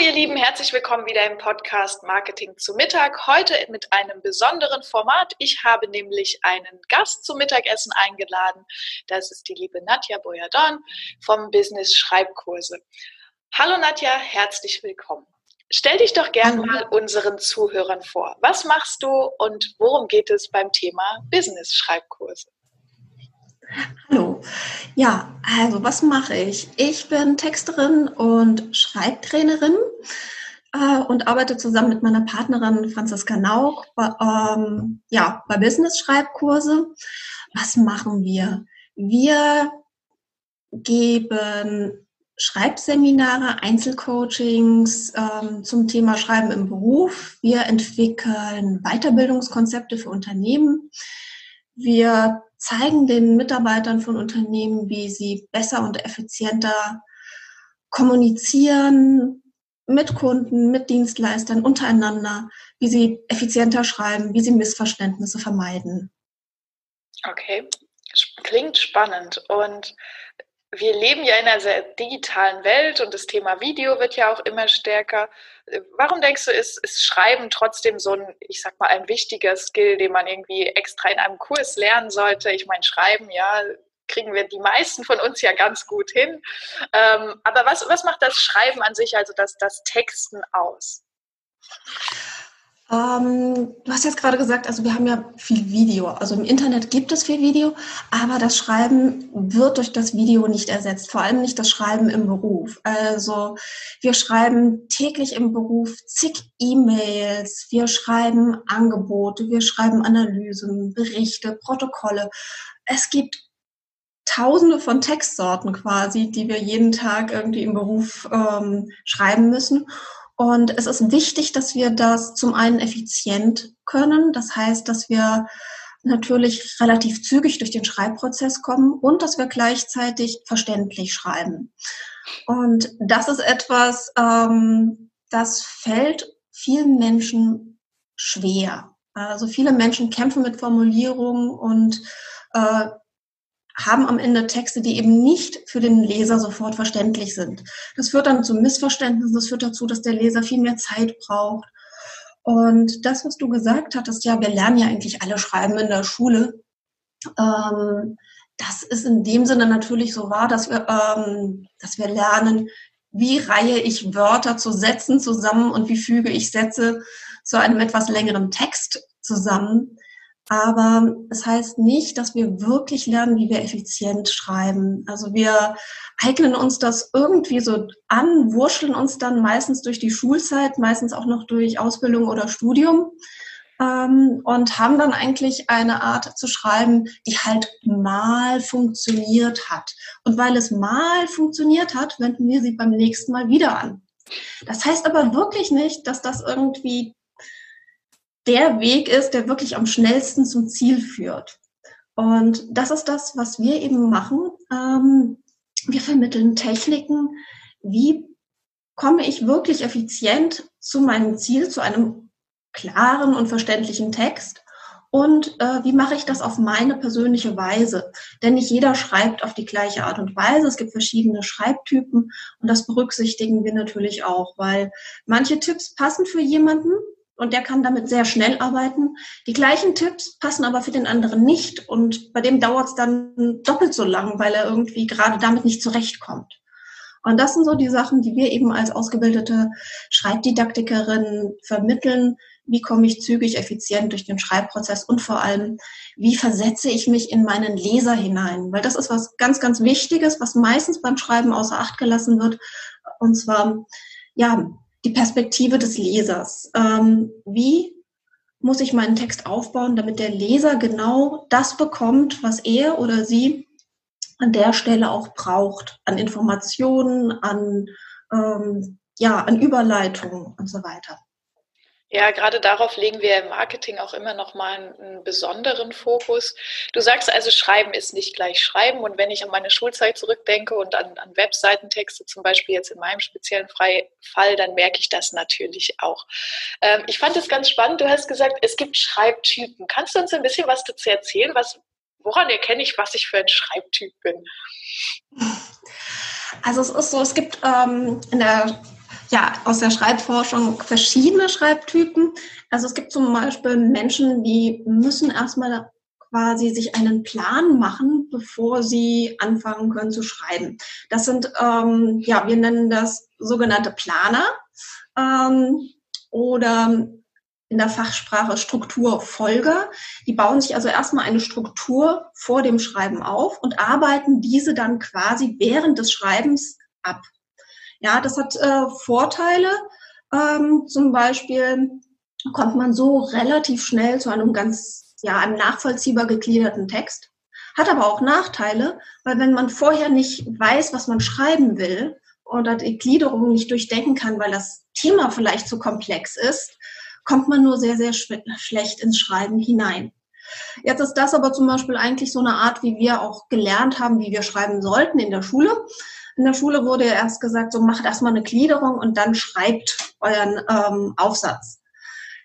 Hallo ihr Lieben, herzlich willkommen wieder im Podcast Marketing zu Mittag. Heute mit einem besonderen Format. Ich habe nämlich einen Gast zum Mittagessen eingeladen. Das ist die liebe Nadja Boyadon vom Business Schreibkurse. Hallo Nadja, herzlich willkommen. Stell dich doch gerne mal unseren Zuhörern vor. Was machst du und worum geht es beim Thema Business Schreibkurse? Hallo. Ja, also was mache ich? Ich bin Texterin und Schreibtrainerin äh, und arbeite zusammen mit meiner Partnerin Franziska Nauch bei, ähm, ja, bei Business-Schreibkurse. Was machen wir? Wir geben Schreibseminare, Einzelcoachings ähm, zum Thema Schreiben im Beruf. Wir entwickeln Weiterbildungskonzepte für Unternehmen. Wir zeigen den Mitarbeitern von Unternehmen, wie sie besser und effizienter kommunizieren mit Kunden, mit Dienstleistern, untereinander, wie sie effizienter schreiben, wie sie Missverständnisse vermeiden. Okay, klingt spannend. Und wir leben ja in einer sehr digitalen Welt und das Thema Video wird ja auch immer stärker. Warum denkst du, ist, ist Schreiben trotzdem so ein, ich sag mal, ein wichtiger Skill, den man irgendwie extra in einem Kurs lernen sollte? Ich meine, Schreiben, ja, kriegen wir die meisten von uns ja ganz gut hin. Ähm, aber was, was macht das Schreiben an sich, also das, das Texten aus? Ähm, du hast jetzt gerade gesagt, also wir haben ja viel Video. Also im Internet gibt es viel Video, aber das Schreiben wird durch das Video nicht ersetzt. Vor allem nicht das Schreiben im Beruf. Also wir schreiben täglich im Beruf zig E-Mails, wir schreiben Angebote, wir schreiben Analysen, Berichte, Protokolle. Es gibt Tausende von Textsorten quasi, die wir jeden Tag irgendwie im Beruf ähm, schreiben müssen. Und es ist wichtig, dass wir das zum einen effizient können. Das heißt, dass wir natürlich relativ zügig durch den Schreibprozess kommen und dass wir gleichzeitig verständlich schreiben. Und das ist etwas, ähm, das fällt vielen Menschen schwer. Also viele Menschen kämpfen mit Formulierungen und äh, haben am Ende Texte, die eben nicht für den Leser sofort verständlich sind. Das führt dann zu Missverständnissen, das führt dazu, dass der Leser viel mehr Zeit braucht. Und das, was du gesagt hattest, ja, wir lernen ja eigentlich alle Schreiben in der Schule. Ähm, das ist in dem Sinne natürlich so wahr, dass wir, ähm, dass wir lernen, wie reihe ich Wörter zu Sätzen zusammen und wie füge ich Sätze zu einem etwas längeren Text zusammen. Aber es heißt nicht, dass wir wirklich lernen, wie wir effizient schreiben. Also wir eignen uns das irgendwie so an, wurscheln uns dann meistens durch die Schulzeit, meistens auch noch durch Ausbildung oder Studium ähm, und haben dann eigentlich eine Art zu schreiben, die halt mal funktioniert hat. Und weil es mal funktioniert hat, wenden wir sie beim nächsten Mal wieder an. Das heißt aber wirklich nicht, dass das irgendwie der Weg ist, der wirklich am schnellsten zum Ziel führt. Und das ist das, was wir eben machen. Ähm, wir vermitteln Techniken, wie komme ich wirklich effizient zu meinem Ziel, zu einem klaren und verständlichen Text und äh, wie mache ich das auf meine persönliche Weise? Denn nicht jeder schreibt auf die gleiche Art und Weise. Es gibt verschiedene Schreibtypen und das berücksichtigen wir natürlich auch, weil manche Tipps passen für jemanden und der kann damit sehr schnell arbeiten. Die gleichen Tipps passen aber für den anderen nicht und bei dem dauert es dann doppelt so lang, weil er irgendwie gerade damit nicht zurechtkommt. Und das sind so die Sachen, die wir eben als ausgebildete Schreibdidaktikerin vermitteln. Wie komme ich zügig, effizient durch den Schreibprozess und vor allem, wie versetze ich mich in meinen Leser hinein? Weil das ist was ganz, ganz Wichtiges, was meistens beim Schreiben außer Acht gelassen wird. Und zwar, ja, die Perspektive des Lesers. Ähm, wie muss ich meinen Text aufbauen, damit der Leser genau das bekommt, was er oder sie an der Stelle auch braucht, an Informationen, an ähm, ja, an Überleitungen und so weiter. Ja, gerade darauf legen wir im Marketing auch immer noch mal einen, besonderen Fokus. Du sagst also, Schreiben ist nicht gleich Schreiben. Und wenn ich an meine Schulzeit zurückdenke und an, an Webseitentexte, zum Beispiel jetzt in meinem speziellen Fall, dann merke ich das natürlich auch. Ähm, ich fand es ganz spannend. Du hast gesagt, es gibt Schreibtypen. Kannst du uns ein bisschen was dazu erzählen? Was, woran erkenne ich, was ich für ein Schreibtyp bin? Also es ist so, es gibt ähm, in der ja, aus der Schreibforschung verschiedene Schreibtypen. Also es gibt zum Beispiel Menschen, die müssen erstmal quasi sich einen Plan machen, bevor sie anfangen können zu schreiben. Das sind, ähm, ja, wir nennen das sogenannte Planer ähm, oder in der Fachsprache Strukturfolger. Die bauen sich also erstmal eine Struktur vor dem Schreiben auf und arbeiten diese dann quasi während des Schreibens ab. Ja, das hat äh, Vorteile. Ähm, zum Beispiel kommt man so relativ schnell zu einem ganz, ja, einem nachvollziehbar gegliederten Text. Hat aber auch Nachteile, weil wenn man vorher nicht weiß, was man schreiben will oder die Gliederung nicht durchdenken kann, weil das Thema vielleicht zu komplex ist, kommt man nur sehr, sehr schlecht ins Schreiben hinein. Jetzt ist das aber zum Beispiel eigentlich so eine Art, wie wir auch gelernt haben, wie wir schreiben sollten in der Schule. In der Schule wurde ja erst gesagt, so macht erstmal eine Gliederung und dann schreibt euren ähm, Aufsatz.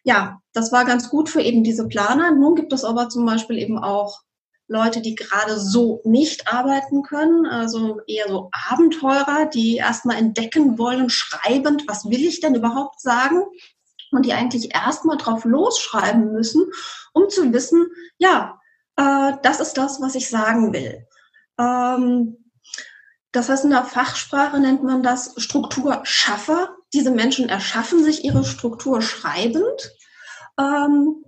Ja, das war ganz gut für eben diese Planer. Nun gibt es aber zum Beispiel eben auch Leute, die gerade so nicht arbeiten können, also eher so Abenteurer, die erstmal entdecken wollen, schreibend, was will ich denn überhaupt sagen? Und die eigentlich erstmal drauf losschreiben müssen, um zu wissen, ja, äh, das ist das, was ich sagen will. Ähm, das heißt, in der Fachsprache nennt man das Strukturschaffer. Diese Menschen erschaffen sich ihre Struktur schreibend. Ähm,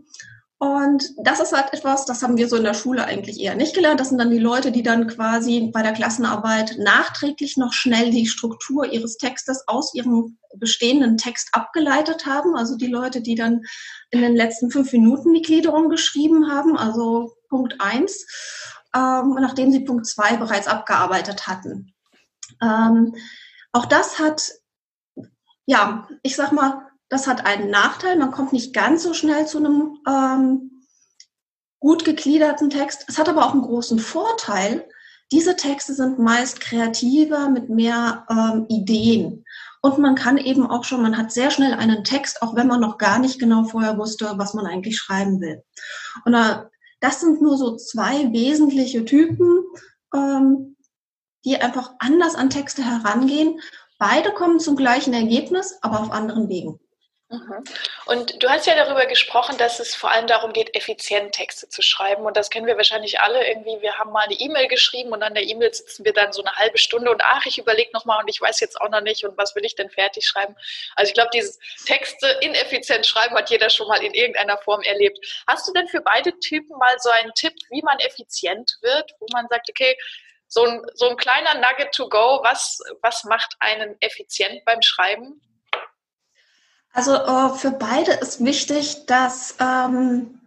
und das ist halt etwas, das haben wir so in der Schule eigentlich eher nicht gelernt. Das sind dann die Leute, die dann quasi bei der Klassenarbeit nachträglich noch schnell die Struktur ihres Textes aus ihrem bestehenden Text abgeleitet haben. Also die Leute, die dann in den letzten fünf Minuten die Gliederung geschrieben haben, also Punkt eins, ähm, nachdem sie Punkt zwei bereits abgearbeitet hatten. Ähm, auch das hat, ja, ich sag mal, das hat einen Nachteil. Man kommt nicht ganz so schnell zu einem ähm, gut gegliederten Text. Es hat aber auch einen großen Vorteil. Diese Texte sind meist kreativer mit mehr ähm, Ideen. Und man kann eben auch schon, man hat sehr schnell einen Text, auch wenn man noch gar nicht genau vorher wusste, was man eigentlich schreiben will. Und äh, das sind nur so zwei wesentliche Typen, ähm, die einfach anders an Texte herangehen. Beide kommen zum gleichen Ergebnis, aber auf anderen Wegen. Mhm. Und du hast ja darüber gesprochen, dass es vor allem darum geht, effizient Texte zu schreiben. Und das kennen wir wahrscheinlich alle irgendwie. Wir haben mal eine E-Mail geschrieben und an der E-Mail sitzen wir dann so eine halbe Stunde und ach, ich überlege nochmal und ich weiß jetzt auch noch nicht und was will ich denn fertig schreiben. Also ich glaube, dieses Texte ineffizient schreiben hat jeder schon mal in irgendeiner Form erlebt. Hast du denn für beide Typen mal so einen Tipp, wie man effizient wird, wo man sagt, okay, so ein, so ein kleiner Nugget to go, was, was macht einen effizient beim Schreiben? Also äh, für beide ist wichtig, dass ähm,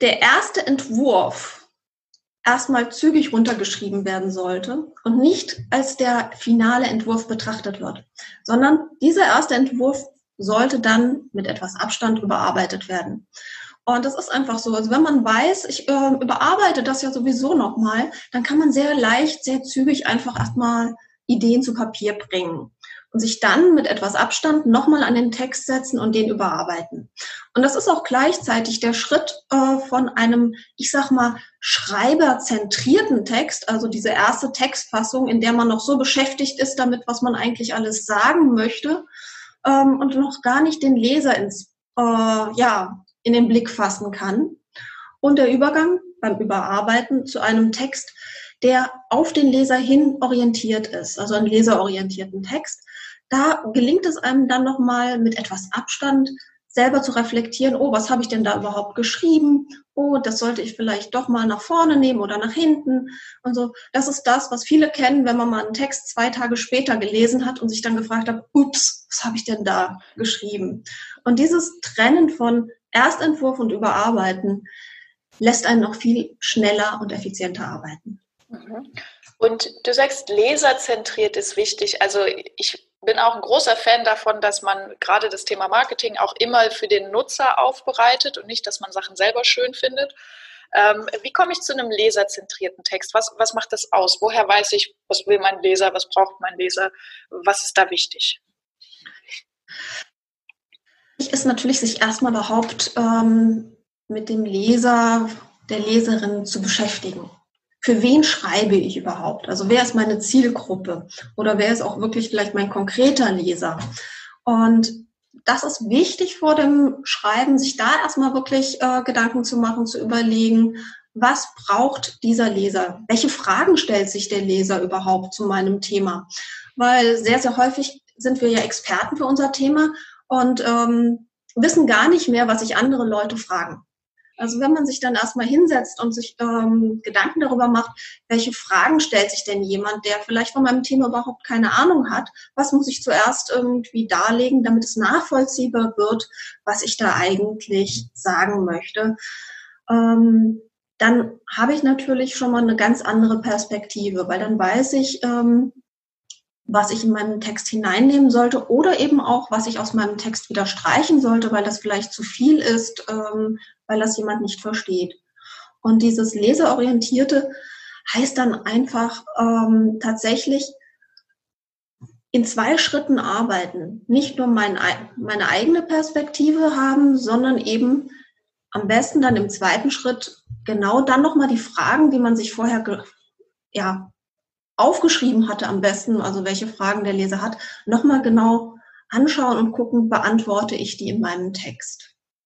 der erste Entwurf erstmal zügig runtergeschrieben werden sollte und nicht als der finale Entwurf betrachtet wird, sondern dieser erste Entwurf sollte dann mit etwas Abstand überarbeitet werden. Und das ist einfach so. Also wenn man weiß, ich äh, überarbeite das ja sowieso nochmal, dann kann man sehr leicht, sehr zügig einfach erstmal Ideen zu Papier bringen sich dann mit etwas Abstand nochmal an den Text setzen und den überarbeiten. Und das ist auch gleichzeitig der Schritt äh, von einem, ich sag mal, schreiberzentrierten Text, also diese erste Textfassung, in der man noch so beschäftigt ist damit, was man eigentlich alles sagen möchte ähm, und noch gar nicht den Leser ins, äh, ja, in den Blick fassen kann. Und der Übergang beim Überarbeiten zu einem Text, der auf den Leser hin orientiert ist, also einen leserorientierten Text. Da gelingt es einem dann nochmal mit etwas Abstand selber zu reflektieren, oh, was habe ich denn da überhaupt geschrieben? Oh, das sollte ich vielleicht doch mal nach vorne nehmen oder nach hinten und so. Das ist das, was viele kennen, wenn man mal einen Text zwei Tage später gelesen hat und sich dann gefragt hat, ups, was habe ich denn da geschrieben? Und dieses Trennen von Erstentwurf und Überarbeiten lässt einen noch viel schneller und effizienter arbeiten. Mhm. Und du sagst, leserzentriert ist wichtig. Also ich bin auch ein großer Fan davon, dass man gerade das Thema Marketing auch immer für den Nutzer aufbereitet und nicht, dass man Sachen selber schön findet. Ähm, wie komme ich zu einem leserzentrierten Text? Was, was macht das aus? Woher weiß ich, was will mein Leser, was braucht mein Leser? Was ist da wichtig? Wichtig ist natürlich, sich erstmal überhaupt ähm, mit dem Leser, der Leserin zu beschäftigen. Für wen schreibe ich überhaupt? Also wer ist meine Zielgruppe? Oder wer ist auch wirklich vielleicht mein konkreter Leser? Und das ist wichtig vor dem Schreiben, sich da erstmal wirklich äh, Gedanken zu machen, zu überlegen, was braucht dieser Leser? Welche Fragen stellt sich der Leser überhaupt zu meinem Thema? Weil sehr, sehr häufig sind wir ja Experten für unser Thema und ähm, wissen gar nicht mehr, was sich andere Leute fragen. Also wenn man sich dann erstmal hinsetzt und sich ähm, Gedanken darüber macht, welche Fragen stellt sich denn jemand, der vielleicht von meinem Thema überhaupt keine Ahnung hat, was muss ich zuerst irgendwie darlegen, damit es nachvollziehbar wird, was ich da eigentlich sagen möchte, ähm, dann habe ich natürlich schon mal eine ganz andere Perspektive, weil dann weiß ich, ähm, was ich in meinen Text hineinnehmen sollte oder eben auch, was ich aus meinem Text wieder streichen sollte, weil das vielleicht zu viel ist, ähm, weil das jemand nicht versteht. Und dieses Leserorientierte heißt dann einfach ähm, tatsächlich in zwei Schritten arbeiten. Nicht nur mein, meine eigene Perspektive haben, sondern eben am besten dann im zweiten Schritt genau dann nochmal die Fragen, die man sich vorher ja, aufgeschrieben hatte am besten, also welche Fragen der Leser hat, nochmal genau anschauen und gucken, beantworte ich die in meinem Text.